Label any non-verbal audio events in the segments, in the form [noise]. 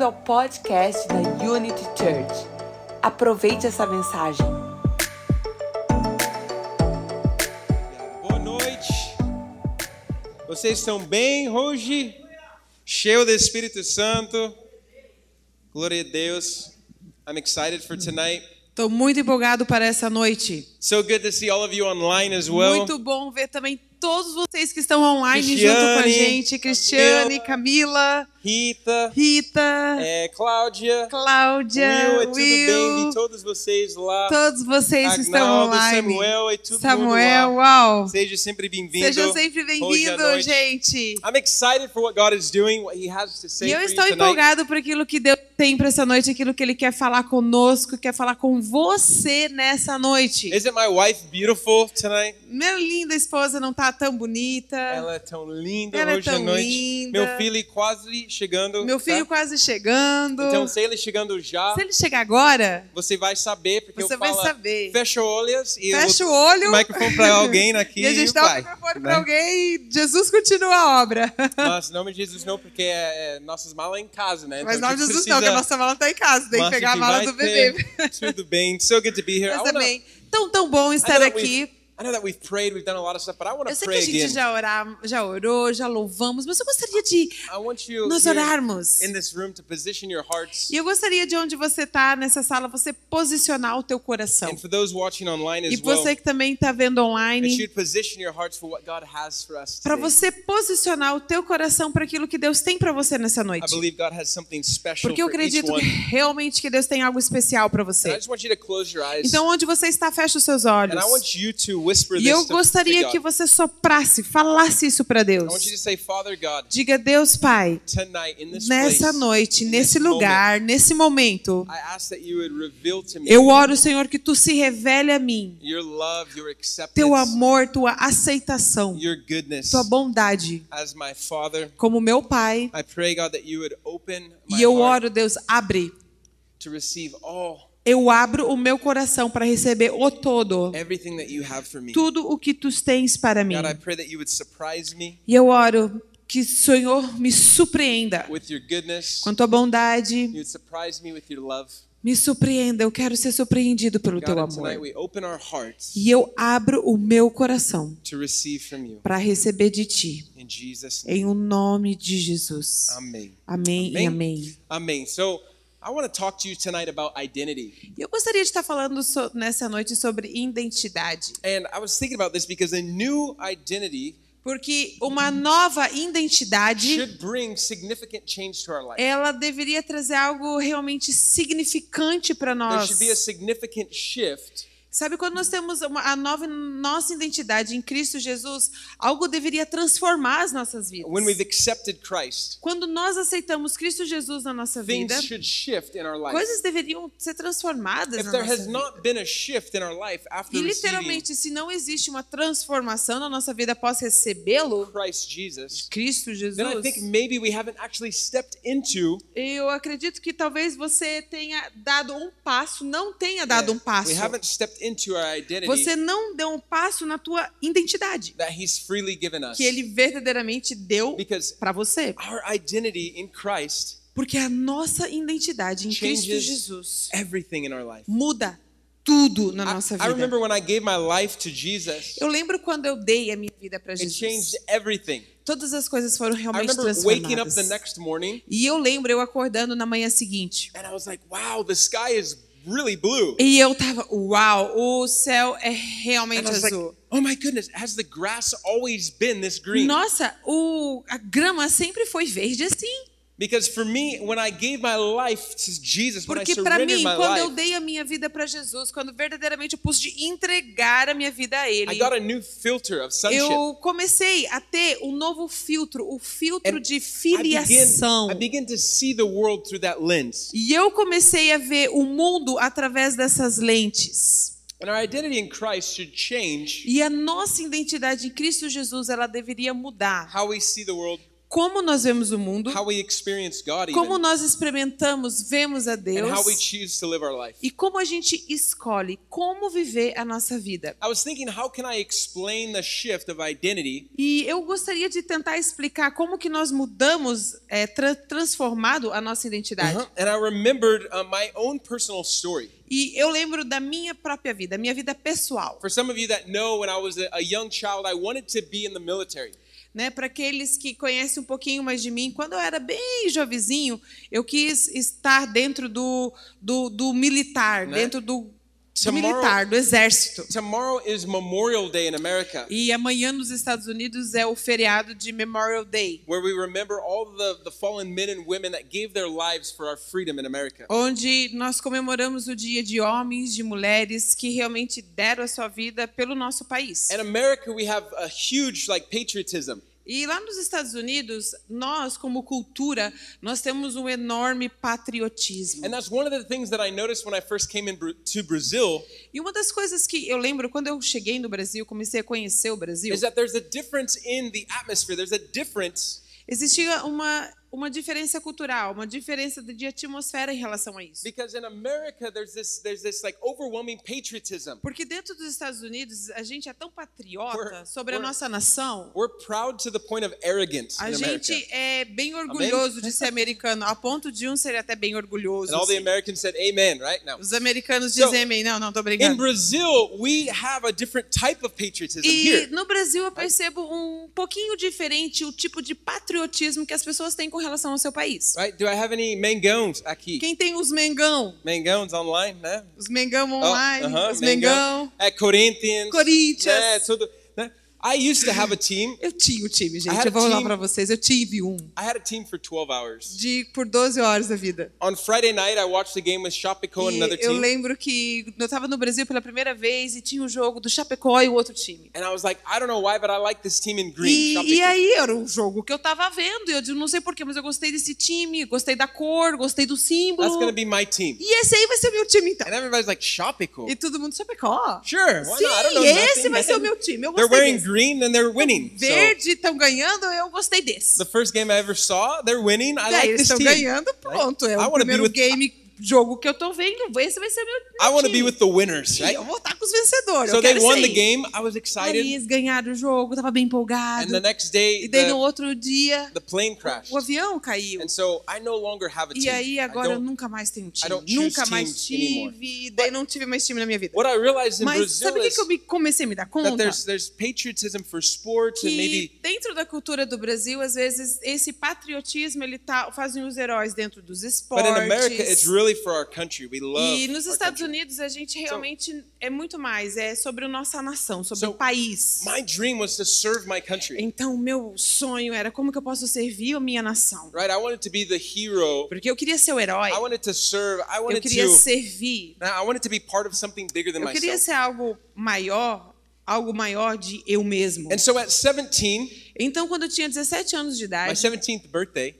Bem-vindo ao podcast da Unity Church. Aproveite essa mensagem. Boa noite. Vocês estão bem hoje? Cheio do Espírito Santo. Glória a Deus. I'm excited for tonight. Estou muito empolgado para essa noite. So good to see all of you online as well. Muito bom ver também todos vocês que estão online Cristiane, junto com a gente. Cristiane, Camila, Rita, Rita, é, Cláudia, Cláudia, Will, é tudo bem? Will, Vi todos vocês lá. todos vocês que estão Agnaldo, online. Samuel, é todo Samuel, uau. Seja sempre bem-vindo. Seja sempre à bem-vindo, gente. I'm excited for what God is doing, what He has to say E eu estou empolgado por aquilo que Deus tem para essa noite, aquilo que Ele quer falar conosco, quer falar com você nessa noite. Isn't my wife beautiful tonight? Minha linda esposa não tá tão bonita. Ela é tão linda Ela é hoje à tão noite. linda. Meu filho quase chegando. Meu filho tá? quase chegando. Então, se ele chegando já, Se ele chegar agora, você vai saber, porque Você eu vai falo, saber. fecha olhos e fecha o olho. o microfone para [laughs] alguém aqui e a gente e dá o vai. microfone né? para alguém e Jesus continua a obra. [laughs] Mas, em nome de Jesus, não, porque é, é, nossas malas em casa, né? Mas em Então, nome de Jesus não, porque a precisa- nossa mala está em casa. Tem que pegar a mala do ter. bebê. Tudo bem. So good to be here. Mas também, tão, tão bom estar aqui. I know that we've prayed, we've done a lot of stuff, but I want Eu sei que a gente já, orar, já orou, já louvamos, mas eu gostaria de nós orarmos. in this room to position your hearts. E eu gostaria de onde você está nessa sala, você posicionar o teu coração. And for those watching online as E well, você que também está vendo online, para você posicionar o teu coração para aquilo que Deus tem para você nessa I noite. believe God has something special Porque eu acredito que realmente que Deus tem algo especial para você. just want you to close your eyes. Então, onde você está, fecha os seus olhos. E eu gostaria que você soprasse, falasse isso para Deus. Diga, Deus Pai, nessa noite, nesse lugar, nesse momento, moment, I ask that you would reveal to me eu oro, Senhor, que tu se revele a mim. your love, your acceptance, Teu amor, tua aceitação, tua bondade. As my Father, Como meu Pai. I pray, God, that you would open my E eu oro, Deus, abre. Eu abro o meu coração para receber o todo. Tudo o que tu tens para mim. God, I pray that you would surprise me E eu oro que o Senhor me surpreenda with your goodness. com tua bondade. Me surpreenda. Eu quero ser surpreendido pelo teu amor. E eu abro o meu coração para receber de ti. Em o nome de Jesus. Amen. Amém e amém. Amen. So I want to talk to you tonight about identity. Eu gostaria de estar falando so- nessa noite sobre identidade. And I was thinking about this because a new identity Porque uma nova identidade, should bring significant change to our life. ela deveria trazer algo realmente significante para There nós. Sabe, quando nós temos uma, a nova nossa identidade em Cristo Jesus, algo deveria transformar as nossas vidas. when we've accepted Christ. Quando nós aceitamos Cristo Jesus na nossa vida, Things should shift in our life. coisas deveriam ser transformadas If na there nossa has vida. not been a shift in our life after E literalmente, se não existe uma transformação na nossa vida após recebê-lo, Cristo then I think Jesus, maybe we haven't actually stepped into eu acredito que talvez você tenha dado um passo, não tenha dado um passo. Você não deu um passo na tua identidade that He's freely given us. que ele verdadeiramente deu Because para você. our identity in Christ Porque a nossa identidade em Cristo Jesus everything in our life. muda tudo na nossa I vida. remember when I gave my life to Jesus, Eu lembro quando eu dei a minha vida para Jesus. changed everything. Todas as coisas foram I realmente remember waking up the transformadas. next morning E eu lembro eu acordando na manhã seguinte. and I was like, wow, the sky is really blue. E eu tava, uau, o céu é realmente And was like, azul. oh my goodness, has the grass always been this green? Nossa, o, a grama sempre foi verde assim. Because for me, when I gave my life to Jesus, when I Porque para mim, my quando eu dei a minha vida para Jesus, quando verdadeiramente eu pude entregar a minha vida a Ele, I got a new filter of sonship. eu comecei a ter um novo filtro, o filtro And de I began, filiação. I began to see the world through that lens. E eu comecei a ver o mundo através dessas lentes. And our identity in Christ should change E a nossa identidade em Cristo Jesus, ela deveria mudar. how we see the world como nós vemos o mundo, how we experience God, como nós experimentamos, vemos a and how we Deus choose to live our life. e como a gente escolhe como viver a nossa vida. I was thinking, how can I explain the shift of identity E eu gostaria de tentar explicar como que nós mudamos, é, tra- transformado a nossa identidade. Uh-huh. And I remembered uh, my own personal story. E eu lembro da minha própria vida, minha vida pessoal. For some of you that know, when I was a young child, I wanted to be in the military. Né, para aqueles que conhecem um pouquinho mais de mim, quando eu era bem jovenzinho, eu quis estar dentro do, do, do militar, Né? dentro do, militar, do exército. Tomorrow is Memorial Day in America, E amanhã nos Estados Unidos é o feriado de Memorial Day, where we remember all the, the fallen men and women that gave their lives for our freedom in America. onde nós comemoramos o dia de homens, de mulheres que realmente deram a sua vida pelo nosso país. In America, we have a huge like patriotism. E lá nos Estados Unidos, nós como cultura, nós temos um enorme patriotismo. And that's one of the things that I noticed when I first came in Bra- to Brazil E uma das coisas que eu lembro quando eu cheguei no Brasil, comecei a conhecer o Brasil, is that there's a difference in the atmosphere. There's a difference existia uma uma diferença cultural, uma diferença de atmosfera em relação a isso. because in America there's this there's this like overwhelming patriotism. Porque dentro dos Estados Unidos, a gente é tão patriota We're- sobre a we're- nossa nação. We're proud to the point of arrogance A in America. gente é bem orgulhoso de ser [laughs] americano, a ponto de um ser até bem orgulhoso. And all the. Americans said amen, right? No. Os americanos So, dizem amém. Não, não, tô In brincando. Brazil, we have a different type of patriotism E here. no Brasil eu percebo um pouquinho diferente o tipo de patriotismo que as pessoas têm com relação ao seu país. Right? Do I have any Mengões aqui? Quem tem os Mengão? Mengões online, né? Os Mengão Oh, online, uh-huh, os Mengão. É, Corinthians. Corinthians. Né? Tudo? I used to have a team. Eu tinha o time, gente. Eu vou falar pra vocês. Eu tive um. I had a team for 12 hours. De, por 12 horas da vida. On Friday night, I watched the game with Chapeco and another eu team. lembro que eu tava no Brasil pela primeira vez e tinha o jogo do Chapecó e o outro time. And I was like, I don't know why, but I like this team in green. E, e aí era um jogo que eu tava vendo. E eu não sei porquê, mas eu gostei desse time, gostei da cor, gostei do símbolo. That's to be my team. E esse aí vai ser o meu time então. And everybody's like, Chapeco? E todo mundo Chapecó. Sure, why Sim? I don't know esse nothing, vai man. ser o meu time. Eu They're gostei wearing desse. Green and they're winning. So Verde estão ganhando, eu gostei desse. the first game I ever saw, they're winning. I Daí like this estão team. ganhando, pronto. É o primeiro game, jogo que eu tô vendo. Esse vai ser meu, meu I want to be with the winners, E right? eu vou estar com os vencedores. So they won isso the aí. game. I was Aí excited. eles ganharam o jogo, tava bem empolgado. And the next day, E daí no the, outro dia, the plane crashed. o avião caiu. And so I no longer have a E team. aí I agora eu nunca mais tenho time. Nunca mais tive. E daí não tive mais time na minha vida. What I realized in Mas Brazil sabe o que, eu me- comecei a me dar that conta? there's there's patriotism for sports and que maybe dentro da cultura do Brasil, às vezes, esse patriotismo ele tá fazem os heróis dentro dos but esportes. in America it's really for our country. We love e nos Estados. Unidos a gente realmente é muito mais, é sobre a nossa nação, sobre So, o país. My dream was to serve my country. Então, meu sonho era como que eu posso servir a minha nação. Right? I wanted to be the hero. Porque eu queria ser o herói. I wanted to serve. I Eu wanted queria to servir. I wanted to be part of something bigger than Eu queria myself. ser algo maior, algo maior de eu mesmo. And so at 17, Então, quando eu tinha 17 anos de my idade, 17th birthday,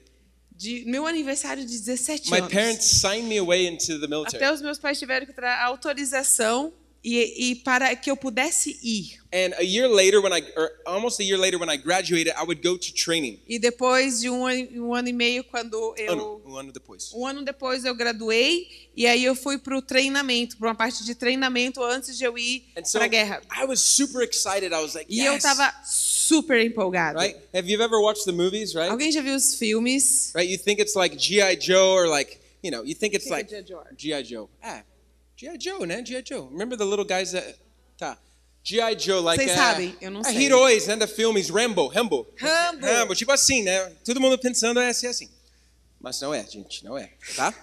de meu aniversário de 17 my anos, parents signed me away into the military. até os meus pais tiveram que dar autorização e, e para que eu pudesse ir. And a year later, when I, or almost a year later, when I graduated, I would go to training. E depois de um ano, um ano e meio, quando eu Ano, um ano depois. Um ano depois eu graduei e aí eu fui para o treinamento, para uma parte de treinamento antes de eu ir so para a guerra. I was super excited. I was like, E eu estava super empolgado. Right? Have you ever watched the movies, right? Alguém já viu os filmes? Right? You think it's like G.I. Joe or like, you know, you think it's é like G.I. Joe? G.I. Joe. Ah, G.I. Joe, né? G.I. Joe. Remember the little guys that. Tá. G.I. Joe, like. Vocês uh, sabem, eu não sei. Heróis, né? Da filmes, Rambo, Rambo. Rambo. Rambo, tipo assim, né? Todo mundo pensando é ser assim. Mas não é, gente, não é, tá?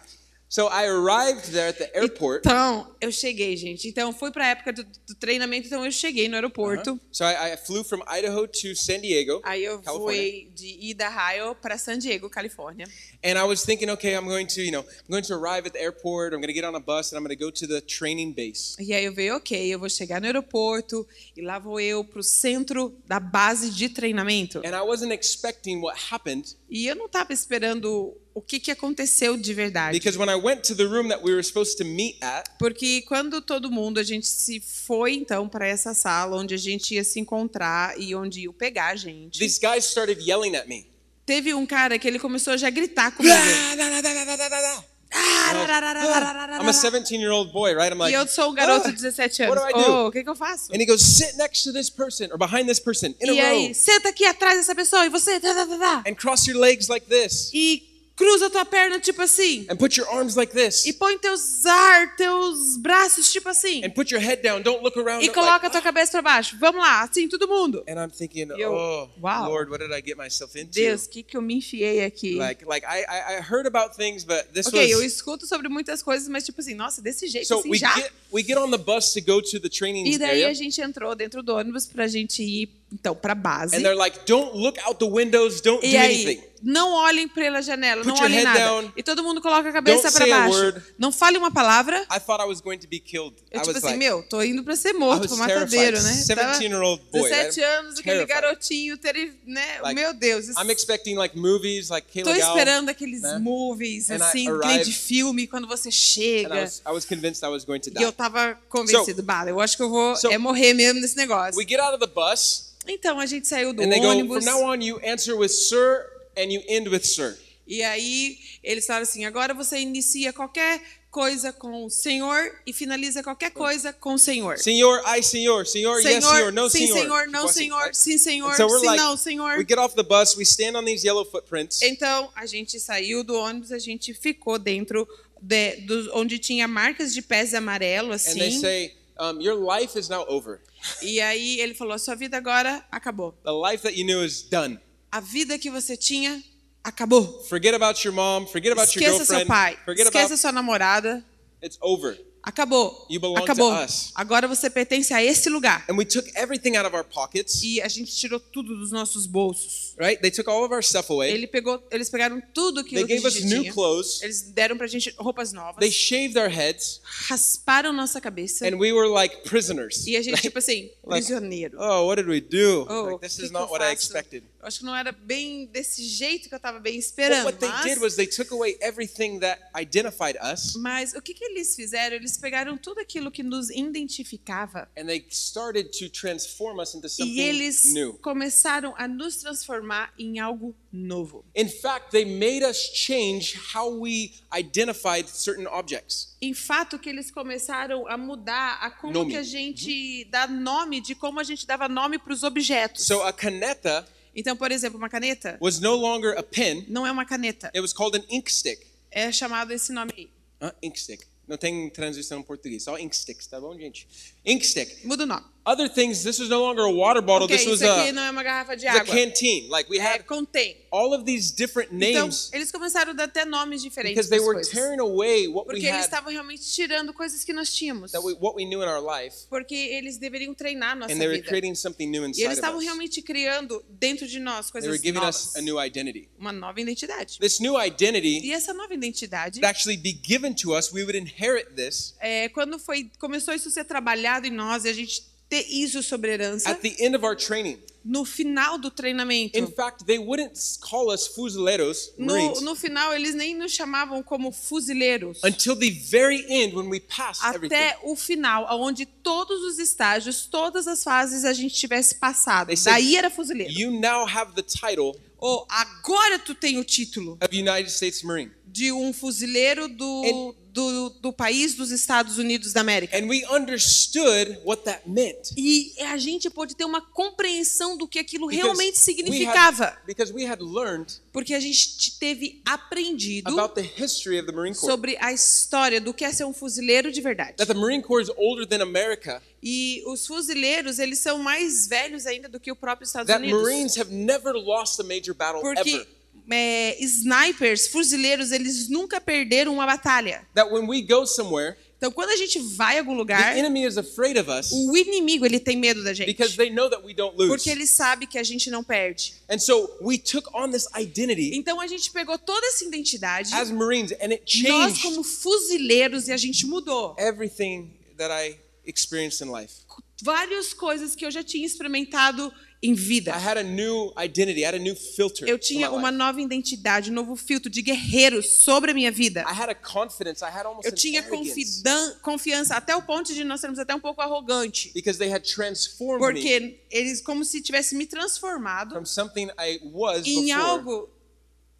So I arrived there at the airport. Então, eu cheguei, gente. Então, foi para a época do, do treinamento, então eu cheguei no aeroporto. So I, I flew from Idaho to San Diego, Aí eu California. fui de Idaho para San Diego, Califórnia. And I was thinking, okay, I'm going to, you know, I'm going to arrive at the airport. I'm going to get on a bus and I'm going to go to the training base. E aí eu veio, ok, eu vou chegar no aeroporto e lá vou eu pro centro da base de treinamento. And I wasn't expecting what happened E eu não estava esperando o que, que aconteceu de verdade. we at, Porque quando todo mundo, a gente se foi então para essa sala onde a gente ia se encontrar e onde ia pegar a gente. these guys started yelling at me. Teve um cara que ele começou já a gritar comigo. "Ah, da, da, da, da, da, da, da." Ah, I'm a 17 year old boy, right? I'm like, E eu sou um garoto "Ah, de 17 What anos. do I do? Oh, o que, que eu faço? And he goes, sit next to this person or behind this person in E a aí, row senta aqui atrás dessa pessoa e você. Tá, tá, tá, tá. and cross your legs like this E cruza tua perna tipo assim. and put your arms like this E põe teus ar, teus braços tipo assim. and put your head down. Don't look around. E coloca like, tua cabeça pra baixo. Vamos lá, assim, todo mundo. And I'm thinking, Eu, oh, wow. Lord, what did I get myself into? Deus, que, que eu me enfiei aqui? Like, like I, I, heard about things, but this ok, eu was. escuto sobre muitas coisas, mas tipo assim, nossa, desse jeito So assim we já. get we get on the bus to go to the training E daí area, a gente entrou dentro do ônibus pra gente ir, então, pra base. and they're like, "Don't look out the windows. Don't E do aí, anything." não olhem pela janela, Put não olhem nada. down. E todo mundo coloca a cabeça Don't pra say a baixo. Não fale uma palavra. I thought I was going to be killed. Eu, I tipo assim, like, meu, tô indo pra ser morto, pro matadeiro, né? terrified. Tava 17-year-old boy, 17 right? anos, aquele garotinho, ter, né? Like, meu Deus. isso- I'm expecting like movies, like Tô Kayla esperando aqueles né? movies, And assim, grande filme, quando você and I chega. was, I was convinced I was going to E eu die. tava convencido, bala, eu acho que eu vou So- é morrer mesmo nesse negócio. We get out of the bus, Então a gente saiu do and they go, ônibus. "From now on, you answer with sir, and you end with sir." E aí eles falaram assim: agora você inicia qualquer coisa com o Senhor e finaliza qualquer coisa com o Senhor. Senor, I senor, senor, yes, senor, no sim, senor. senhor, não, Tipo assim, senhor, sim, senhor, so sim, like, não, senhor. We get off the bus, we stand on these yellow footprints, Então a gente saiu do ônibus, a gente ficou dentro de, dos- onde tinha marcas de pés amarelo, and they assim. say, um, "Your life is now over. E aí ele falou: sua vida agora acabou. The life that you knew is done. A vida que você tinha acabou. Forget about your mom. Forget about your Esqueça seu girlfriend. pai, Forget esqueça about. sua namorada. It's over." Acabou. You belong to Acabou. us. Agora você pertence a esse lugar. And we took everything out of our pockets, E a gente tirou tudo dos nossos bolsos. Right? They took all of our stuff away. Ele pegou, eles pegaram tudo They que a gave us gente new tinha. clothes. Eles deram pra gente roupas novas. They shaved our heads, rasparam nossa cabeça. and we were like prisoners. E a gente, [laughs] tipo assim, Like, prisioneiro. Oh, what did we do? Oh, Like, this que is que not what I faço? expected. Eu acho que não era bem desse jeito que eu tava bem But esperando. what they mas, did was they took away everything that identified us, mas o que, que eles fizeram? Eles pegaram tudo aquilo que nos identificava and they started to transform us into e something eles new. começaram a nos transformar em algo novo. In fact, they made us change how we identified certain objects. Em fato que eles começaram a mudar a como Nome. que a gente dá nome, de como a gente dava nome para os objetos. So a caneta Então, por exemplo, uma caneta was no longer a pen; não é uma caneta, it was called an ink stick. é chamado esse nome aí. Ah, ink stick. Não tem transição em português. Só ink sticks, tá bom, gente? Ink stick. Muda o nome. Other things. This was no longer a water bottle. Ok, this was isso aqui a, não é uma garrafa de was a água. canteen. Like we É, had contém. all of these different Então, names eles começaram a dar até nomes diferentes because they were coisas. tearing away what we Porque eles had, estavam realmente tirando coisas que nós tínhamos. that we, what we knew in our life, Porque eles deveriam treinar nossa and they were vida. creating something new E inside eles of estavam realmente criando dentro de nós They were coisas giving novas. us a new identity. Uma nova identidade. This new identity E essa nova identidade, actually be given to us. We would inherit this é, quando foi começou isso a ser trabalhado em nós e a gente ter isso sobre herança, at the end of our training. no final do treinamento, In fact, they wouldn't call us fuzileros, no, no final eles nem nos chamavam como fuzileiros. until the very end when we passed everything. Até o final, onde todos os estágios, todas as fases a gente tivesse passado. They said, Daí era fuzileiro. You now have the title Ou agora tu tem o título of United States Marine. de um fuzileiro do, do, do país dos Estados Unidos da América. And we understood what that meant. E a gente pôde ter uma compreensão do que aquilo Because realmente we significava. had- because we had learned Porque a gente teve aprendido about the history of the Marine Corps. sobre a história do que é ser um fuzileiro de verdade. That the Marine Corps is older than America. E os fuzileiros, eles são mais velhos ainda do que o próprio Estados Unidos. Marines have never lost a major battle Porque ever. É, snipers, fuzileiros, eles nunca perderam uma batalha. That when we go somewhere, Então, quando a gente vai a algum lugar, the enemy is afraid of us o inimigo ele tem medo da gente. because they know that we don't lose. Porque ele sabe que a gente não perde. And so we took on this identity Então a gente pegou toda essa identidade, as Marines and it nós como fuzileiros, e a gente mudou. everything that I experienced in life. Várias coisas que eu já tinha experimentado em vida. I had a new identity, I had a new filter. Eu tinha uma nova identidade, um novo filtro de guerreiro sobre a minha vida. I had a confidence, I had almost Eu tinha confiança até o ponto de nós sermos até um pouco arrogante. because they had transformed me Porque eles como se tivesse me transformado from something I was em algo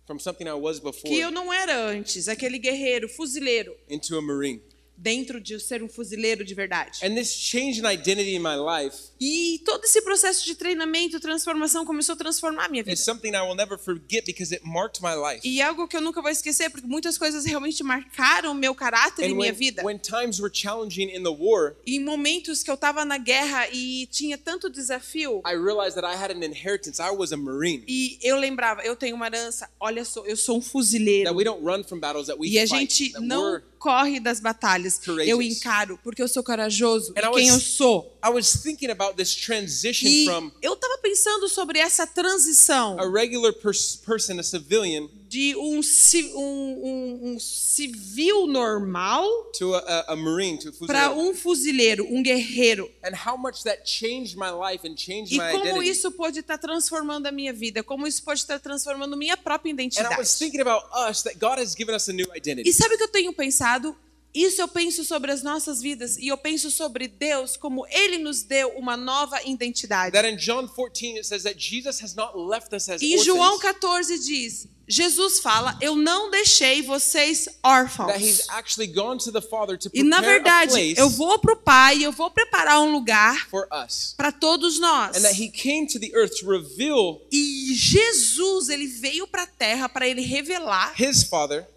from something I was before que eu não era antes, aquele guerreiro, fuzileiro, into a Marine. Dentro de ser um fuzileiro de verdade. And this change in identity in my life E todo esse processo de treinamento, transformação começou a transformar a minha vida. is something I will never forget because it marked my life. E algo que eu nunca vou esquecer, porque muitas coisas realmente marcaram meu caráter e And minha when, vida. when times were challenging in the war, Em momentos que eu estava na guerra e tinha tanto desafio, I realized that I had an inheritance. I was a Marine. e eu lembrava, eu tenho uma herança, olha só, eu sou um fuzileiro. That we don't run from battles, that we E a gente não corre das batalhas. courageous. Eu encaro, porque eu sou corajoso. E quem eu sou. I was thinking about this transition E from eu estava pensando sobre essa transição a regular pers- person, a civilian, de um, um, um- civil normal para um fuzileiro, um guerreiro. And how much that changed my life and changed E my como isso pode estar transformando a minha vida, como isso pode estar transformando minha própria And I was identidade. thinking about us, that God has given us a new identity. E sabe o que eu tenho pensado? Isso eu penso sobre as nossas vidas e eu penso sobre Deus como ele nos deu uma nova identidade. That in John 14 it says that Jesus has not left us as E em João orphans, 14 diz: Jesus fala, eu não deixei vocês órfãos. E na verdade, eu vou pro Pai, eu vou preparar um lugar para todos nós. E Jesus, ele veio para a terra para ele revelar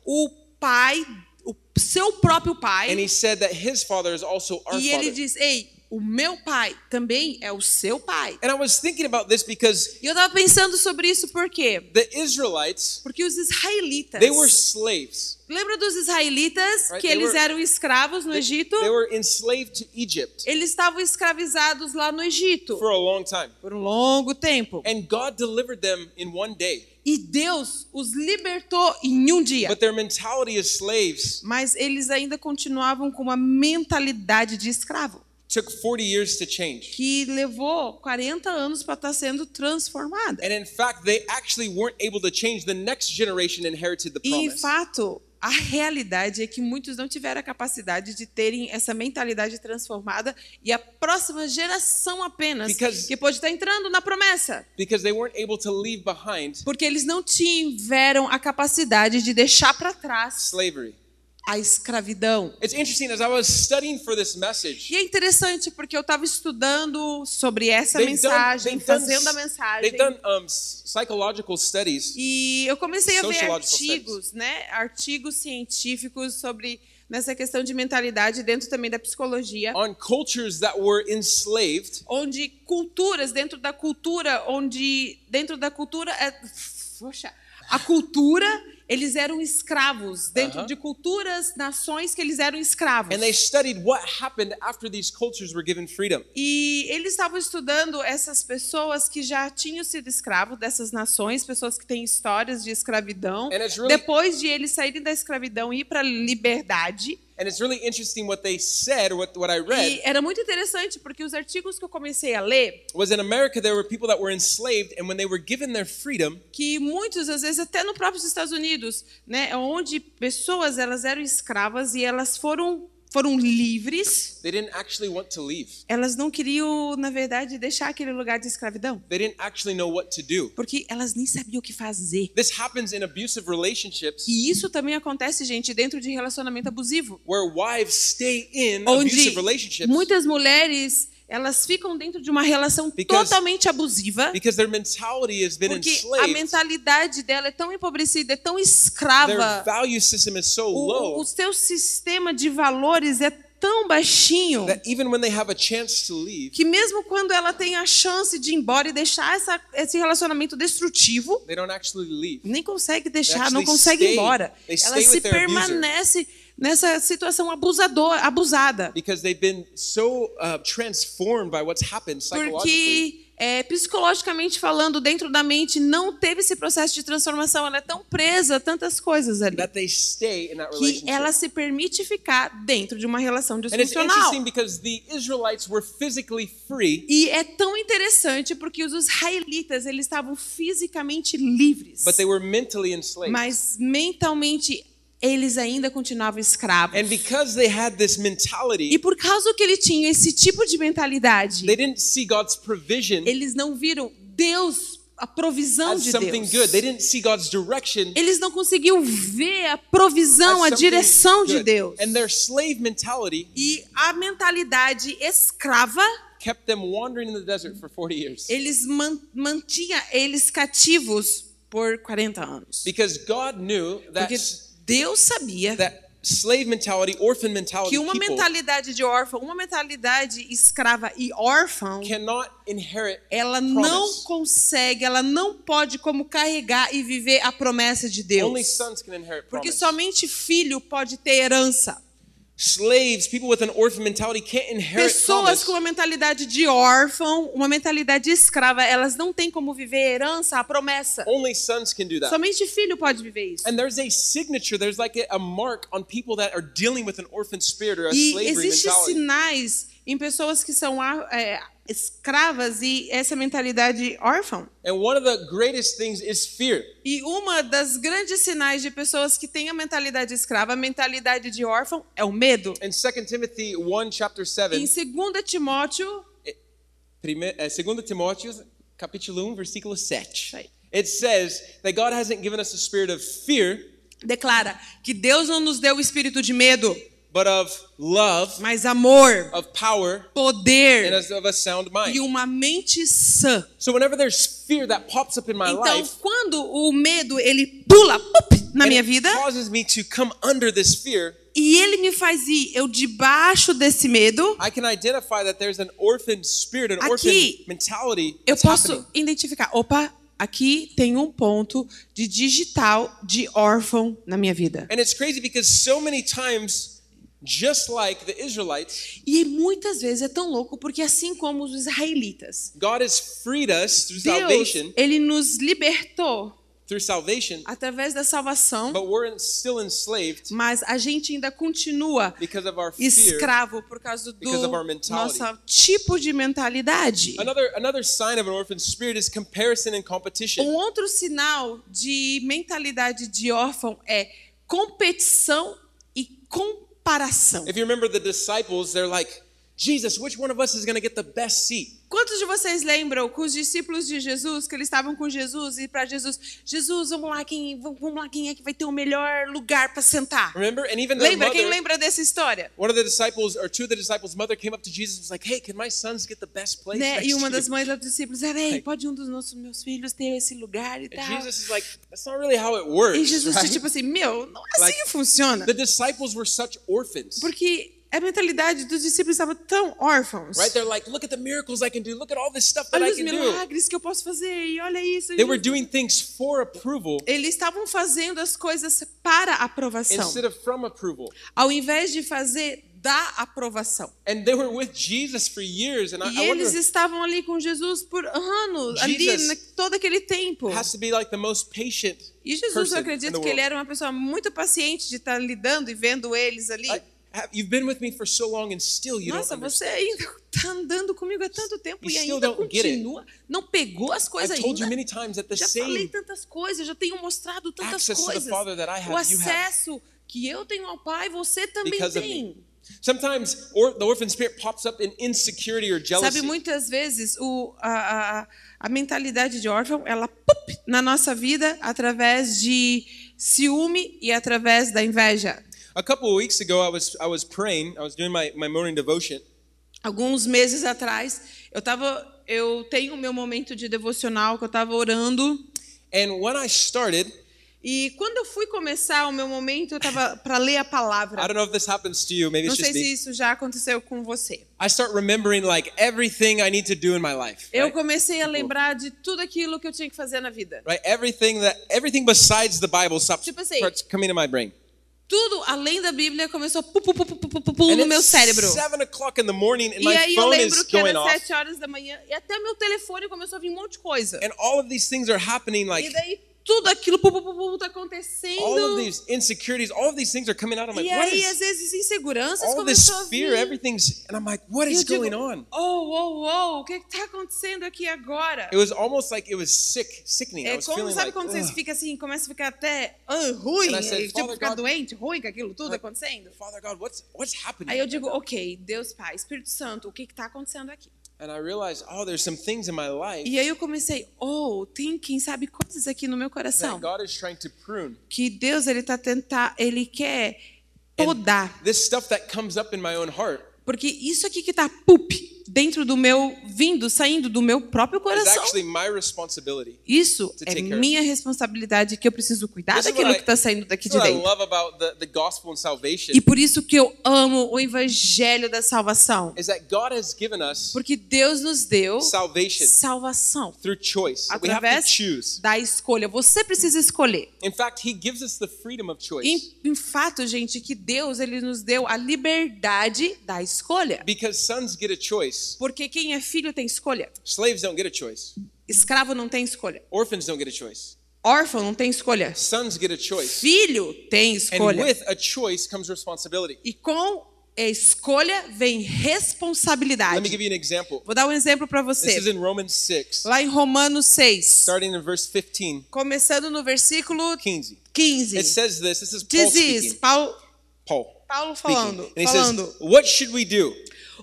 o Pai, o seu próprio Pai. and he said that his Father is also our E ele Father. diz: Ei, o meu pai também é o seu pai. And I was thinking about this because E eu estava pensando sobre isso por quê? the Israelites, Porque os israelitas. they were slaves. Lembra dos israelitas Right, que they eles were- eram escravos no They, Egito? they were enslaved to Egypt Eles estavam escravizados lá no Egito for a long time. por um longo tempo. And God delivered them in one day. E Deus os libertou em um dia. But their mentality as slaves Mas eles ainda continuavam com uma mentalidade de escravo, took 40 years to change. que levou 40 anos para estar sendo transformada. And in fact, they actually weren't able to change. The next generation inherited the E, em promise. fato, a realidade é que muitos não tiveram a capacidade de terem essa mentalidade transformada e a próxima geração apenas Because- que pode estar entrando na promessa. Because they weren't able to leave behind Porque eles não tiveram a capacidade de deixar para trás slavery. A escravidão. It's interesting as I was studying for this message. E é interessante porque eu estava estudando sobre essa they've mensagem, done, fazendo a mensagem. done um, psychological studies E eu comecei a ver artigos, né? Artigos científicos sobre nessa questão de mentalidade dentro também da psicologia, on cultures that were enslaved onde culturas dentro da cultura, onde dentro da cultura é, poxa, a cultura eles eram escravos dentro Aham. de culturas, nações que eles eram escravos. and they studied what happened after these cultures were given freedom. E eles estavam estudando essas pessoas que já tinham sido escravos dessas nações, pessoas que têm histórias de escravidão. Really- Depois de eles saírem da escravidão e ir para a liberdade. And it's really interesting what they said, what, what I read, E era muito interessante porque os artigos que eu comecei a ler, was in America there were people that were enslaved, and when they were given their freedom, que muitos às vezes até no próprio Estados Unidos, né, onde pessoas elas eram escravas e elas foram foram livres, they didn't actually want to leave. elas não queriam, na verdade, deixar aquele lugar de escravidão, They didn't actually know what to do. porque elas nem sabiam o que fazer. This happens in abusive relationships E isso também acontece, gente, dentro de relacionamento abusivo, where wives stay in onde abusive relationships muitas mulheres elas ficam dentro de uma relação Because- totalmente abusiva, porque a mentalidade dela é tão empobrecida, é tão escrava, value system is so o, low o seu sistema de valores é tão baixinho that even when they have a chance to leave, que mesmo quando ela tem a chance de ir embora e deixar essa, esse relacionamento destrutivo, they don't actually leave. nem consegue deixar, não consegue ir stay- embora. they Ela se their abuser. Nessa situação abusador, abusada. Because they've been so uh, transformed by what's happened psychologically Porque, é, psicologicamente falando, dentro da mente, não teve esse processo de transformação. Ela é tão presa a tantas coisas ali que ela se permite ficar dentro de uma relação disfuncional. E é tão interessante porque os israelitas eles estavam fisicamente livres, mas mentalmente eles ainda continuavam escravos. and because they had this mentality, E por causa que ele tinha esse tipo de mentalidade, they didn't see God's provision eles não viram Deus a provisão de Deus. good. They didn't see God's direction Eles não conseguiam ver a provisão, a direção de. Deus. And their slave mentality E a mentalidade escrava, kept them wandering in the desert for 40 years. eles man, mantinha eles cativos por 40 anos. Because God knew that, Porque Deus sabia slave mentality, orphan mentality que uma mentalidade de órfão, uma mentalidade escrava e órfão, ela não consegue, ela não pode como carregar e viver a promessa de Only Deus. sons can inherit Porque somente filho pode ter herança. Slaves, people with an orphan mentality can't inherit Pessoas com uma mentalidade de órfão, uma mentalidade escrava, elas não têm como viver a herança, a promessa. Only sons can do that. Somente filho pode viver isso. And there's a signature, there's like a, a mark on people that are dealing with an orphan spirit or a E slavery existem mentality. sinais em pessoas que são é, escravas e essa mentalidade órfã. And one of the greatest things is fear. E uma das grandes sinais de pessoas que têm a mentalidade escrava, a mentalidade de órfão, é o medo. In 2 Timothy 1, chapter 7, Em 2 Timóteo, eh, 2 Timóteo, capítulo 1, versículo 7. Right. It says that God hasn't given us a spirit of fear, declara que Deus não nos deu o espírito de medo, but of love, mas amor, of power, and poder as- of a sound mind. e uma mente sã. So whenever there's fear that pops up in my Então, life, quando o medo ele pula pup, na and minha vida causes me to come under this fear, e ele me faz ir eu debaixo desse medo, I can identify that there's an orphan spirit, an Aqui, eu posso happening. identificar, opa, aqui tem um ponto de digital de órfão na minha vida. And it's crazy because so many times, just like the Israelites, E muitas vezes é tão louco porque assim como os israelitas, God has freed us through Deus, salvation, ele nos libertou through salvation, através da salvação, but we're still enslaved mas a gente ainda continua because of our fear. escravo por causa do Because of our mentality. nosso tipo de mentalidade. Another another sign of an orphan spirit is comparison and competition. Um outro sinal de mentalidade de órfão é competição e If you remember the disciples, they're like, Jesus, which one of us is going to get the best seat? Quantos de vocês lembram com os discípulos de Jesus que eles estavam com Jesus e para Jesus, Jesus, vamos lá quem, vamos lá quem é que vai ter o melhor lugar para sentar? Remember? And even Lembra quem mother, lembra dessa história? one of the disciples or two of the disciples' mother came up to Jesus and was like, Hey, can my sons get the best place? Né? E uma das you?" mães dos discípulos era, ei, pode um dos nossos meus filhos ter esse lugar e And tal. Jesus is like, that's not really how it works. E Jesus right? tipo assim, meu, não é assim que funciona. The disciples were such orphans. Porque a mentalidade dos discípulos estava tão órfãos. Right? They're like, look at the miracles I can do. Look at all this stuff that Olha I os can do. milagres que eu posso fazer e olha isso. They were gente. doing things for approval Eles estavam fazendo as coisas para aprovação, instead of from approval. ao invés de fazer da aprovação. And they were with Jesus for years. And I, E eles estavam ali com Jesus por anos, ali Jesus na, todo aquele tempo. has to be like the most patient E Jesus, eu acredito que ele era uma pessoa muito paciente de estar lidando e vendo eles ali. I- you've been with me for so long and still you Nossa, don't você ainda está [laughs] andando comigo há tanto tempo You e ainda continua. Não pegou as coisas I've told you ainda. many times that the Já falei tantas coisas, já tenho mostrado tantas access to the coisas. Father that I have, o you have. acesso que eu tenho ao Pai, você também tem. me. Sometimes or, the orphan spirit pops up in insecurity or jealousy. Sabe, muitas vezes o, a, a, a mentalidade de órfão, ela pup, na nossa vida através de ciúme e através da inveja. A couple of weeks ago, I was I was praying. I was doing my, my morning devotion, Alguns meses atrás, eu tava, eu tenho o meu momento de devocional que eu estava orando and when I started, e quando eu fui começar o meu momento, eu estava para ler a I palavra. don't know if this happens to you. Maybe Não sei se isso já aconteceu com você. I start remembering like everything I need to do in my life. Eu Right? comecei a lembrar de tudo aquilo que eu tinha que fazer na vida. right? Everything that everything besides the Bible stops Tipo assim, coming to my brain. Tudo além da Bíblia começou pu, pu, pu, no meu cérebro. morning, E aí eu lembro que era sete horas da manhã e até meu telefone começou a vir um monte de coisa. and all of these things are happening. Like E daí tudo aquilo pu, pu, pu, pu, tá all of acontecendo. these insecurities, all of these things are coming out. I'm like, E aí is às vezes inseguranças all this começou fear? Everything's, and I'm like, what is digo, going on? Oh, oh, oh, o que está acontecendo aqui agora? It was almost like it was sick, sickening. I É was como, feeling sabe like, quando você "Ugh." fica assim, começa a ficar até ah, ruim, I said, tipo, "Father ficar God- doente, ruim com aquilo tudo Like, acontecendo? Father God, what's what's happening? Aí eu digo, ok, Deus Pai, Espírito Santo, o que está acontecendo aqui? And I realized, oh, there's some things in my life E aí eu comecei, oh, tem quem sabe coisas aqui no meu coração that God is trying to prune. que Deus ele tá tentar, ele quer podar, This stuff that comes up in my own heart porque isso aqui que tá pup dentro do meu vindo, saindo do meu próprio coração. Isso é minha responsabilidade que eu preciso cuidar daquilo que está saindo daqui de dentro. E por isso que eu amo o evangelho da salvação, porque Deus nos deu salvação através da escolha. Você precisa escolher. Em fato, gente, que Deus ele nos deu a liberdade da escolha. because sons get a choice. Porque quem é filho tem escolha. Slaves don't get a choice. Escravo não tem escolha. Orphans don't get a choice. Órfão não tem escolha. Sons get a choice. Filho tem And escolha. with a choice comes responsibility. E com a escolha vem Let me responsabilidade. give you an example. Vou dar um exemplo para This is você. in Romans 6, Lá em Romanos 6, starting in verse 15, começando no versículo 15. 15. It says this. This is Paul Diz speaking. Paulo, Paul Paulo speaking. falando, And he falando. says, What should we do?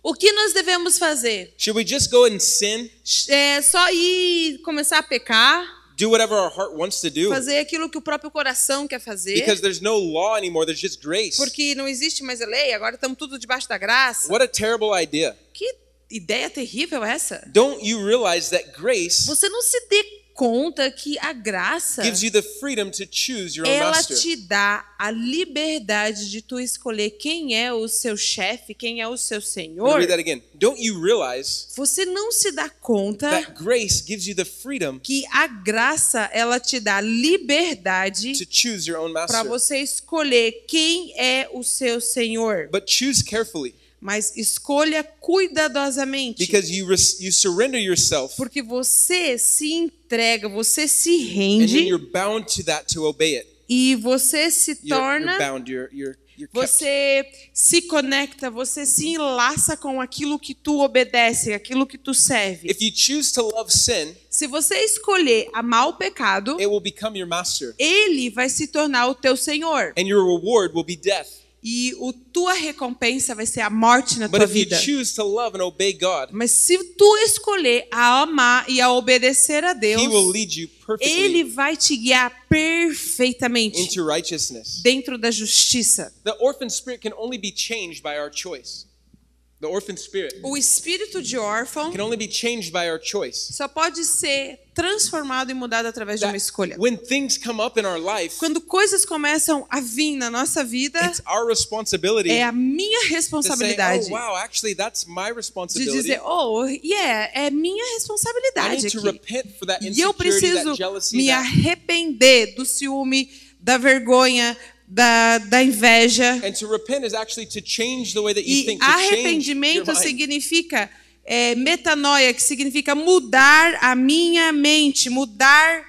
O que nós devemos fazer? Should we just go and sin? É só ir começar a pecar, Do whatever our heart wants to do? fazer aquilo que o próprio coração quer fazer? Because there's no law anymore, there's just grace. Porque não existe mais a lei, agora estamos tudo debaixo da graça. What a terrible idea. Que ideia terrível é essa? Don't you realize that grace Você não se dê conta que a graça ela te dá a liberdade de tu escolher quem é o seu chefe, quem é o seu senhor. read that again. Don't you realize Você não se dá conta que a graça ela te dá liberdade your own para você escolher quem é o seu senhor, But choose carefully mas escolha cuidadosamente. because you you surrender yourself Porque você se entrega, você se and rende you're bound to that to obey it. e você se You're, you're torna, bound. You're you're you're você se conecta, você se enlaça com aquilo que tu obedece, aquilo que tu serve. If you choose to love sin, Se você escolher amar o pecado, it will become your master, ele vai se tornar o teu senhor. and your reward will be death. E o tua recompensa vai ser a morte na But tua vida. God, Mas se tu escolher a amar e a obedecer a Deus, ele vai te guiar perfeitamente dentro da justiça. The orphan spirit can only be changed by our choice. The orphan spirit O espírito de órfão can only be changed by our choice. só pode ser transformado e mudado através de uma That escolha. when things come up in our life, Quando coisas começam a vir na nossa vida, it's our responsibility é a minha to say, responsabilidade "Oh wow, actually that's my de responsibility. dizer, oh, yeah, é minha I responsabilidade need to repent for that E eu insecurity, preciso that jealousy, me that arrepender do ciúme, da vergonha, da, da inveja. And to repent is actually to change the way that you E arrependimento significa é, metanoia, que significa mudar a minha mente, mudar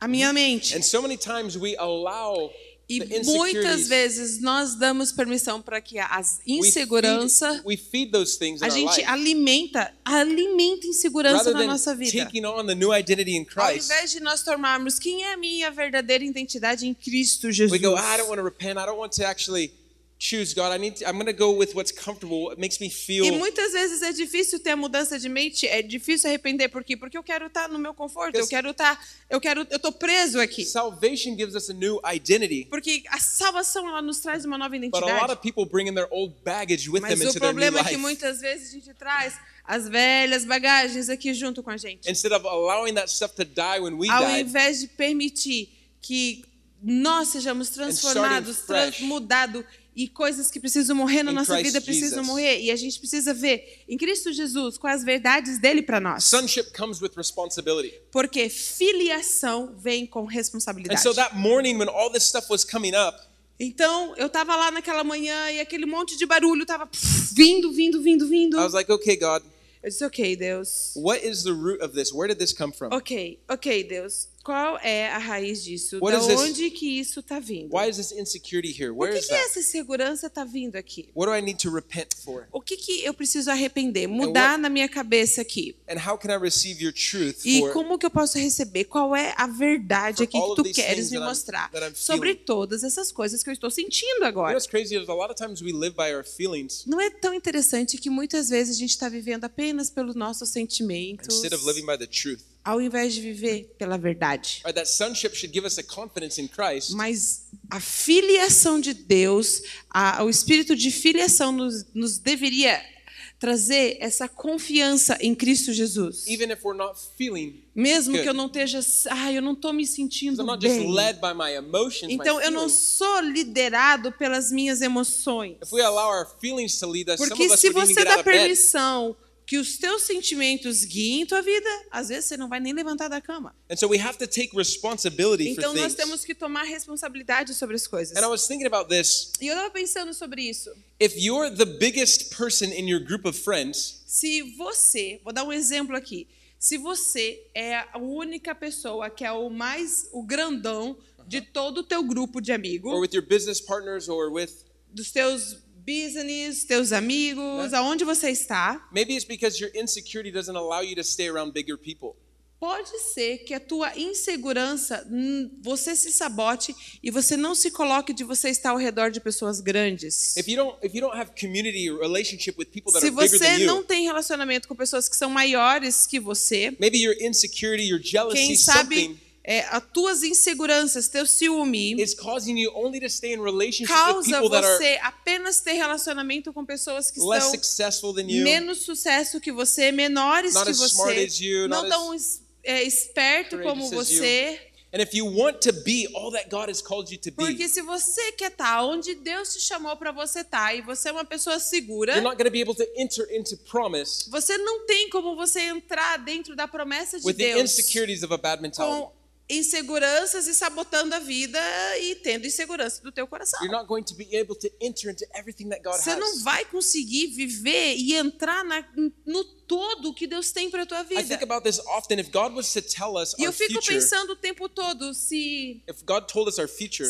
a minha mente. And so many times we allow E muitas vezes nós damos permissão para que as we insegurança feed, we feed things in a gente alimenta, alimenta insegurança na nossa vida. taking on the new identity in Ao Christ, invés de nós tomarmos quem é a minha verdadeira identidade em Cristo Jesus. we go, I don't want to repent. I don't want to actually choose God. I need to, I'm going to go with what's comfortable, what makes me E feel. muitas vezes é difícil ter a mudança de mente, é difícil arrepender, por quê? Porque eu quero estar no meu conforto, eu quero estar, eu quero, eu tô preso aqui. Salvation gives us a new identity, Porque a salvação ela nos traz uma nova but a lot identidade. of people bring in their old baggage with Mas them o into their new problema é que life. muitas vezes a gente traz as velhas bagagens aqui junto com a gente. Instead of allowing that stuff to die when we Ao died, invés de permitir que nós sejamos transformados, trans, mudados e coisas que precisam morrer na In nossa Christ vida precisam Jesus. morrer e a gente precisa ver em Cristo Jesus quais as verdades dele para nós. sonship comes with responsibility. Porque filiação vem com And responsabilidade. so that morning when all this stuff was coming up, Então, eu tava lá naquela manhã e aquele monte de barulho tava pff, vindo, vindo, vindo, vindo. I was like, okay, God, Eu disse, ok, Deus. what is the root of this? Where did this come from? Ok, ok, Deus. Qual é a raiz disso? What da is this- onde que isso está vindo? Why is this insecurity here? Por Where que, is que that? essa insegurança está vindo aqui? What do I need to repent for? O que, que eu preciso arrepender, mudar na minha cabeça aqui? And how can I receive your truth E for como que eu posso receber? Qual é a verdade aqui que tu queres me I'm- mostrar that I'm sobre todas essas coisas que eu estou sentindo agora? Não é tão interessante que muitas vezes a gente está vivendo apenas pelos nossos sentimentos, instead of living by the truth. Ao invés de viver pela verdade. Right? That sonship should give us a confidence in Christ Mas a filiação de Deus, a- o espírito de filiação nos, nos deveria trazer essa confiança em Cristo Jesus. even if we're not feeling Mesmo Good. que eu não esteja, ah, eu não estou me sentindo I'm not just bem. led by my emotions, Então eu não sou liderado pelas minhas emoções. If we allow our feelings to lead us, some Porque se você dá of bed. Que os teus sentimentos guiem tua vida, às vezes você não vai nem levantar da cama. And so we have to take responsibility Então for nós things. temos que tomar responsabilidade sobre as coisas. And I was thinking about this. E eu estava pensando sobre isso. If you're the biggest person in your group of friends, Se você, vou dar um exemplo aqui. Se você é a única pessoa que é o mais o grandão de todo o teu grupo de or amigos, with your business partners, or with dos teus business, teus amigos, aonde você está, maybe it's because your insecurity doesn't allow you to stay around bigger people. pode ser que a tua insegurança, você se sabote e você não se coloque de você estar ao redor de pessoas grandes. Se você não tem relacionamento com pessoas que são maiores que você, maybe your insecurity, your jealousy, quem sabe é, as tuas inseguranças, teu ciúme, causa você apenas ter relacionamento com pessoas que you, menos sucesso que você, menores Not que as você, as you, não tão es- é, esperto como as você. And if you want to be all that God has called you to be, Porque se você quer estar onde Deus te chamou para você estar e você é uma pessoa segura, you're not going to be able to enter into promise você não tem como você entrar dentro da promessa de with the Deus insecurities of a bad mentality. com inseguranças e sabotando a vida e tendo insegurança do teu coração. You're not going to be able to enter into everything that God Você não vai conseguir viver e entrar na- no todo que Deus tem para tua I think vida. about this often. If God was to tell us E eu fico pensando o tempo todo se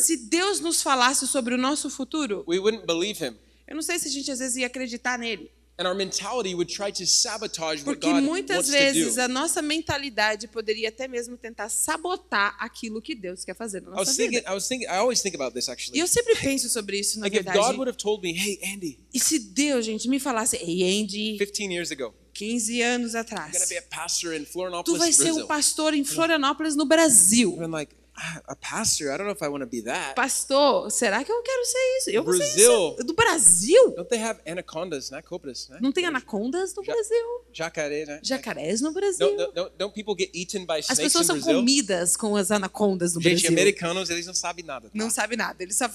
se Deus nos falasse sobre o nosso futuro, we wouldn't believe Him. eu não sei se a gente às vezes ia acreditar nele. And our mentality would try to sabotage what Porque God muitas vezes to do. a nossa mentalidade poderia até mesmo tentar sabotar aquilo que Deus quer fazer na nossa vida. E eu sempre penso sobre isso, na verdade. Hey, E se Deus, gente, me falasse, ei, Andy, 15 years ago, 15 anos atrás, tu vai ser um pastor em Florianópolis, no Brasil. Like, a pastor? I don't know if I want to be that. Pastor, será que eu quero ser isso? Eu vou ser isso. Do Brasil? Don't they have anacondas, not cobras? né? Não tem anacondas no Ja- Brasil. Jacaré, né? Jacarés no Brasil. Don't, don't, don't people get eaten by As snakes pessoas in são Brazil? comidas com as anacondas no Gente, Brasil. americanos, eles não sabem nada. tá? Não sabe nada. Eles só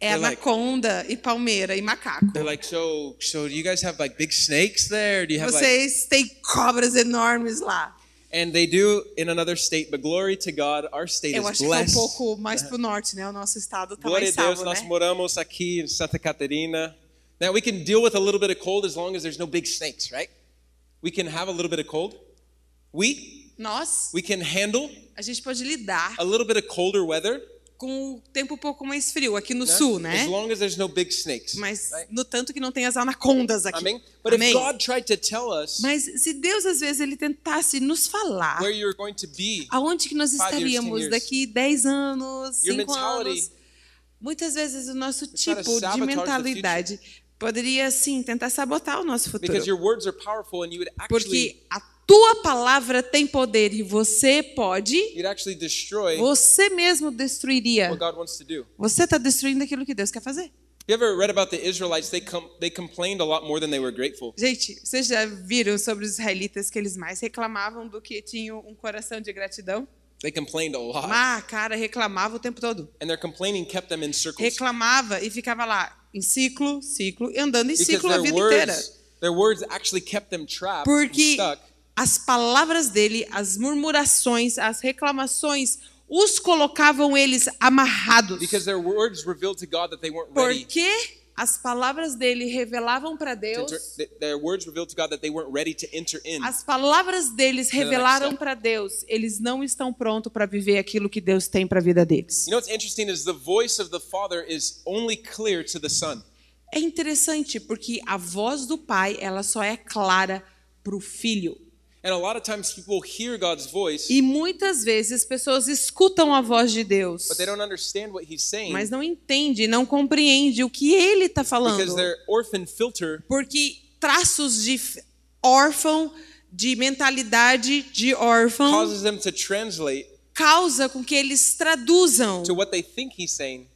é They're like- anaconda e palmeira e macaco. They're like, so, so do you guys have like big snakes there? Do you have like, Vocês têm cobras enormes lá. And they do in another state, but glory to God, our state Eu is acho que é um blessed. pouco mais pro norte, né? O nosso estado tá Glória a mais Deus, salvo, nós né? moramos aqui em Santa Catarina. Now we can deal with a little bit of cold as long as there's no big snakes, right? We can have a little bit of cold. We Nós, we can handle a gente pode lidar a little bit of colder weather, com o tempo um pouco mais frio aqui no né? sul, né? As long as there's no big snakes. Mas right? no tanto que não tem as anacondas aqui. Amém? But Amém. if God tried to tell us Mas se Deus às vezes ele tentasse nos falar where you're going to be, aonde que nós estaríamos years. daqui 10 anos, Your 5 mentality anos, muitas vezes o nosso tipo de mentalidade poderia sim tentar sabotar o nosso futuro. because your words are powerful and you would actually Porque a tua palavra tem poder e você pode, você mesmo destruiria. Você está destruindo aquilo que Deus quer fazer. Gente, vocês já viram sobre os israelitas que eles mais reclamavam do que tinham um coração de gratidão? They complained a lot. Ah, cara, reclamava o tempo todo. And their complaining kept them in circles. Reclamava e ficava lá em ciclo, ciclo, andando em Because ciclo a vida inteira. words, their words actually kept them trapped and Porque stuck. As palavras dele, as murmurações, as reclamações, os colocavam eles amarrados. Because their words revealed to God that they weren't ready. Porque as palavras dele revelavam para Deus. As palavras deles revelaram para Deus. Eles não estão prontos para viver aquilo que Deus tem para a vida deles. You know what's interesting is the voice of the Father is only clear to the Son. É interessante porque a voz do pai, ela só é clara para o filho. And a lot of times people hear God's voice, E muitas vezes pessoas escutam a voz de Deus, but they don't understand what He's saying mas não entende, não compreende o que ele está falando. because their orphan filter Porque traços de órfão, de mentalidade de órfão, causa com que eles traduzam,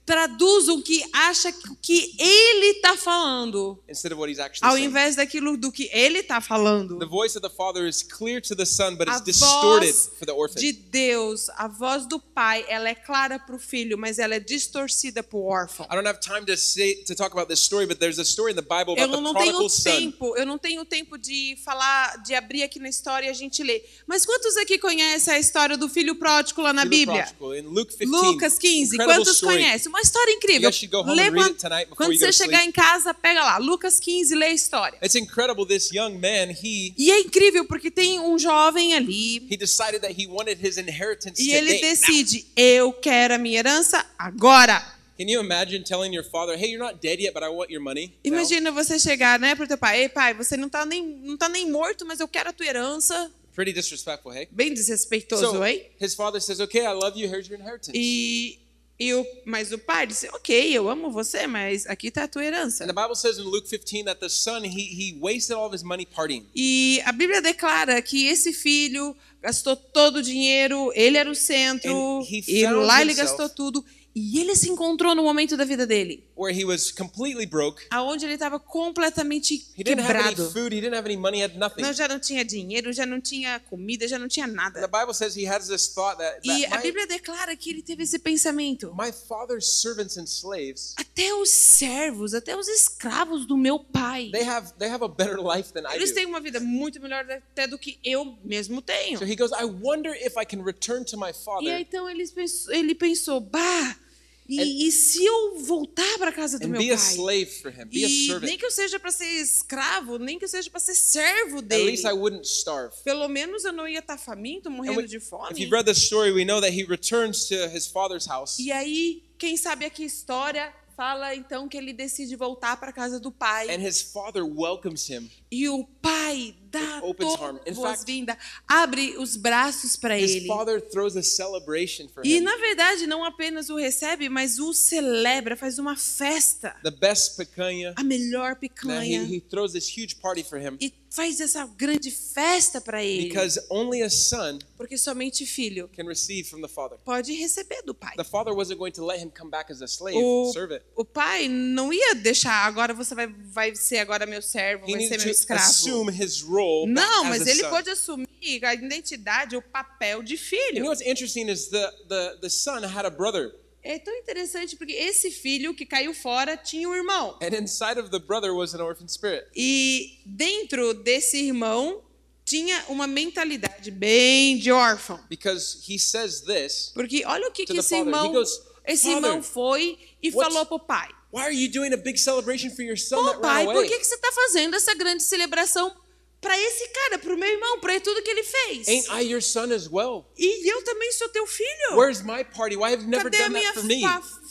traduzam o que acha que- ele está falando, instead of what He's actually ao saying. invés daquilo do que ele está falando. The voice of the Father is clear to the Son, but A it's distorted voz for the orphan. de Deus, a voz do Pai, ela é clara para o filho, mas ela é distorcida para o órfão. I don't have time to say to talk about this story, but there's a story in the Bible Eu não tenho tempo, eu não tenho tempo de falar, de abrir aqui na história e a gente ler. Mas quantos aqui conhecem a história do filho pródigo lá na Bíblia? prodigal. In Luke 15, Lucas 15. incredible Quantos conhecem? Uma história incrível. Read quando, você chegar em casa, pega lá. Lucas 15, lê a história. It's incredible. This young man, he E é incrível porque tem um jovem ali he decided that he wanted his inheritance e ele Now, decide: eu quero a minha herança agora. now?" Imagina você chegar, né, pro teu pai: "Ei, pai, você não tá nem não tá nem morto, mas eu quero a tua herança". Pretty disrespectful, hey? Bem desrespeitoso, So hein? his father says, "Okay, I love you. Here's your inheritance." E, e o, mas o pai disse: Ok, eu amo você, mas aqui está a tua herança. And the Bible says in Luke 15 that the son he he wasted all of his money partying. E a Bíblia declara que esse filho gastou todo o dinheiro, ele era o centro, e lá ele gastou tudo. E ele se encontrou no momento da vida dele, where he was completely broke. aonde ele estava completamente He didn't have any quebrado. food. He didn't have any money. He had nothing. Não, já não tinha dinheiro, já não tinha comida, já não tinha And the nada. Bible says he has this thought that, E that a my, Bíblia declara que ele teve esse pensamento. my father's servants and slaves, Até os servos, até os escravos do meu pai. they have they have a better life than I Eles do. têm uma vida muito melhor até do que eu mesmo tenho. So he goes, I wonder if I can return to my E father aí, então ele pensou, ele pensou, bah, e, e se eu voltar para casa do meu a pai? him, a E nem que eu seja para ser escravo, nem que eu seja para ser servo dele. Pelo menos eu não ia estar faminto, And morrendo we- de fome. story. E aí, quem sabe aqui a história fala então que ele decide voltar para casa do pai. And his father welcomes him. E o pai dá boas-vindas, abre os braços para ele. father throws a celebration for E him. na verdade não apenas o recebe, mas o celebra, faz uma festa. The best picanha. A melhor he, picanha. he throws this huge party for him E faz essa grande festa para ele. because only a son Porque somente filho can receive from the father. pode receber do pai. The father wasn't going to let him come back as a slave, O, o pai não ia deixar, agora você vai, vai ser agora meu servo, He vai ser meu escravo. Role Não, as mas ele son. pode assumir a identidade, o papel de And you filho. know what's interesting is the, the, the son had a brother. É tão interessante porque esse filho que caiu fora tinha um irmão. And inside of the brother was an orphan spirit. E dentro desse irmão tinha uma mentalidade bem de órfão. Because he says this Porque olha o que, que the esse irmão, goes, esse "Father, irmão foi e falou pro pai: Why are you doing a big celebration for your son Ô that pai, ran por away? que, que você está fazendo essa grande celebração para esse cara, para o meu irmão, para tudo que ele fez? Ain't I your son as well? E eu também sou teu filho. Where's my party? Why have you never Cadê a done minha that for me?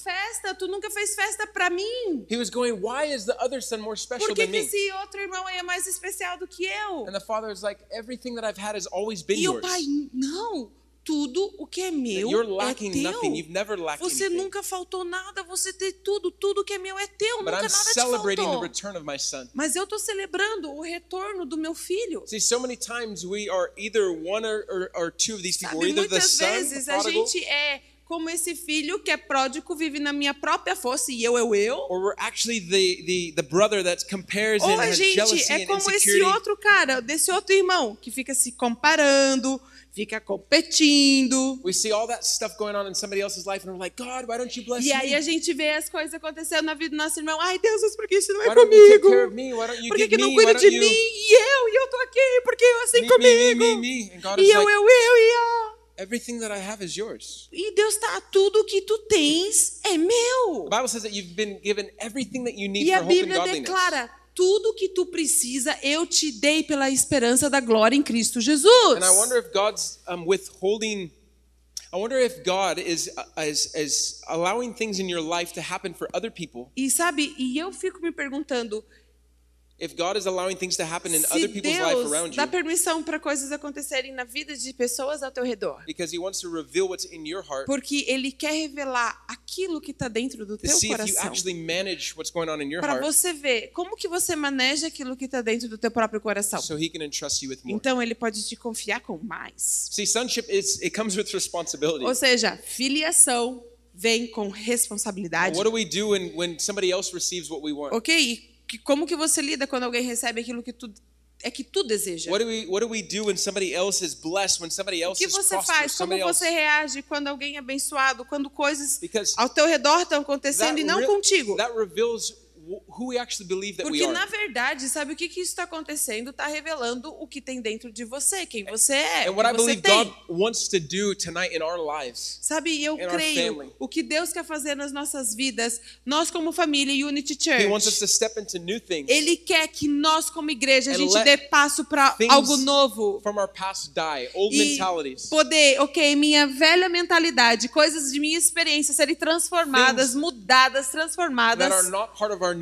festa? Tu nunca fez festa para mim. He was going, Why is the other son more special Por que, than que me? esse outro irmão é mais especial do que eu? And the father was like, Everything that I've had has always been E o yours. pai, não. Tudo o que é meu é teu. nothing. You've never lacked Você nunca faltou nada, você tem tudo, tudo que é meu é teu, But nunca I'm nada te celebrating the faltou. return of my son. Mas eu estou celebrando o retorno do meu filho. See, so many times we are either one or, or, or two of these people. We're Sabe, either the muitas vezes the a prodigal, gente é como esse filho que é pródigo, vive na minha própria força e eu, eu, eu. or we're actually the, the, the brother that compares Ou a gente é como esse outro cara, desse outro irmão, que fica se comparando, fica competindo. We see all that stuff going on in somebody else's life, and we're like, God, why don't you bless E aí me? a gente vê as coisas acontecendo na vida do nosso irmão. Ai, Deus, mas por que isso não é Why don't you take care of comigo? me? Why don't you Por que, que não me? cuida de don't mim? you E eu, e eu tô aqui, porque eu assim me, comigo. me, me? And God E is eu, like, eu, eu, e eu. Everything that I have is yours. E Deus tá, tudo que tu tens é meu. The Bible says that you've been given everything that you need E for a hope and Bíblia godliness. declara: tudo que tu precisa eu te dei pela esperança da glória em Cristo Jesus. And I wonder if God's um, withholding. I wonder if God is, uh, is is allowing things in your life to happen for other people. E sabe, e eu fico me perguntando, se Deus dá permissão para coisas acontecerem na vida de pessoas ao teu redor. because He wants to reveal what's in your heart Porque ele quer revelar aquilo que está dentro do teu coração. Para você ver como que você maneja aquilo que está dentro do teu próprio coração. so He can entrust you with more. Então ele pode te confiar com mais. See, sonship is it comes with responsibility. Ou seja, filiação vem com responsabilidade. What do we do when, when somebody else receives what we want? Ok? Que- como que você lida quando alguém recebe aquilo que tu é que tu deseja? What do we What do we do when somebody else is blessed? When somebody O else que is você faz? Como Somebody else. você reage quando alguém é abençoado? Quando coisas Because ao teu redor estão acontecendo that e não contigo? That reveals who we actually believe that we Porque are. na verdade, sabe o que que isso está acontecendo? Está revelando o que tem dentro de você, quem você é, And what I believe tem. God wants to do tonight in our lives. Sabe, eu in our creio o que Deus quer fazer nas nossas vidas, nós como família Unity He wants us Church. to step into new things. Ele quer que nós como igreja a gente dê passo para algo novo. from our past die, old E mentalities. poder, ok, minha velha mentalidade, coisas de minha experiência serem transformadas, Things mudadas, that transformadas, are not part of our.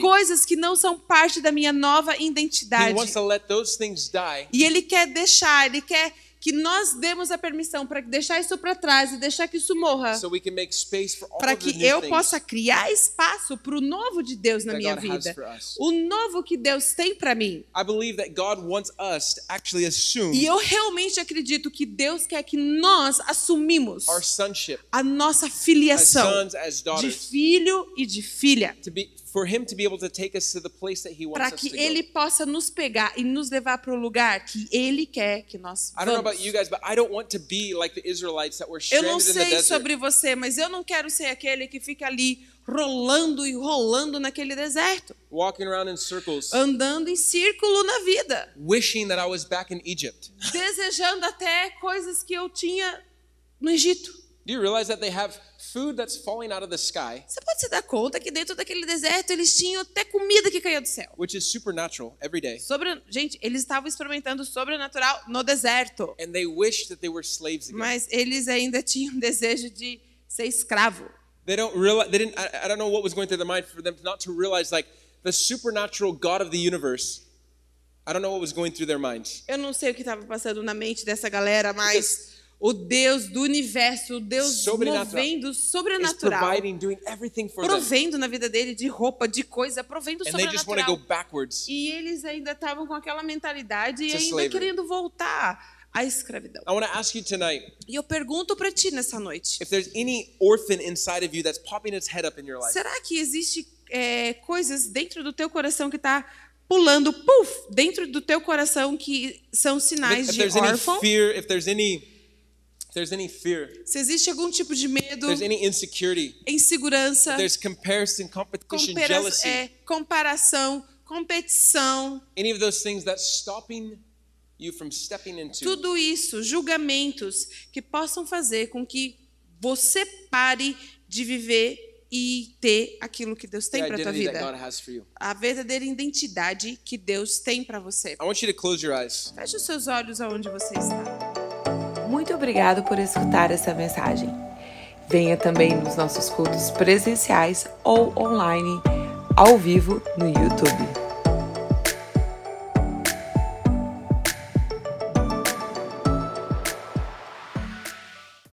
Coisas que não são parte da minha nova He identidade. wants to let those things die E ele quer deixar, ele quer que nós demos a permissão para deixar isso para trás e deixar que isso morra, so we can make space for all para que eu possa criar espaço para o novo de Deus na that minha God vida. O novo que Deus tem para mim. I believe that God wants us to actually assume E eu realmente acredito que Deus quer que nós assumimos our sonship a nossa as filiação sons, as de filho e de filha, to be for Him to be able to take us to the place that He para que ele possa nos pegar e nos levar para o lugar que ele quer que nós I don't know vamos. about you guys, but I don't want to be like the Israelites that were Eu não sei sobre você, mas eu não quero ser aquele que fica ali rolando e rolando naquele deserto, walking around in circles, andando em círculo na vida, wishing that I was back in Egypt. desejando até coisas que eu tinha no Egito. Do you realize that they have food that's falling out of the sky, Você pode se dar conta que dentro daquele deserto eles tinham até comida que caía do céu. which is supernatural every day, Sobre, gente, eles estavam experimentando sobrenatural no deserto, and they wish that they were slaves again? mas eles ainda tinham desejo de ser escravo. They don't realize. They didn't. I, I don't know what was going through their mind for them not to realize like the supernatural God of the universe. I don't know what was going through their minds. Eu não sei o que estava passando na mente dessa galera, mas o Deus do universo, o Deus movendo sobrenatural, provendo na vida dele de roupa, de coisa, provendo and sobrenatural. E eles ainda estavam com aquela mentalidade e ainda slavery. querendo voltar à escravidão. I want to ask you tonight E eu pergunto para ti nessa noite: if será que existe é, coisas dentro do teu coração que está pulando, puf, dentro do teu coração que são sinais If de there's any órfão? fear, if if there's any fear, Se existe algum tipo de medo, there's any insecurity, insegurança, if there's comparison, competition, compara- jealousy, é, comparação, competição, any of those things that's stopping you from stepping into tudo isso, julgamentos que possam fazer com que você pare de viver e ter aquilo que Deus tem para tua that God vida. A verdadeira identidade que Deus tem para você. I want you to close your eyes. Feche os seus olhos aonde você está. Muito obrigado por escutar essa mensagem. Venha também nos nossos cultos presenciais ou online, ao vivo no YouTube.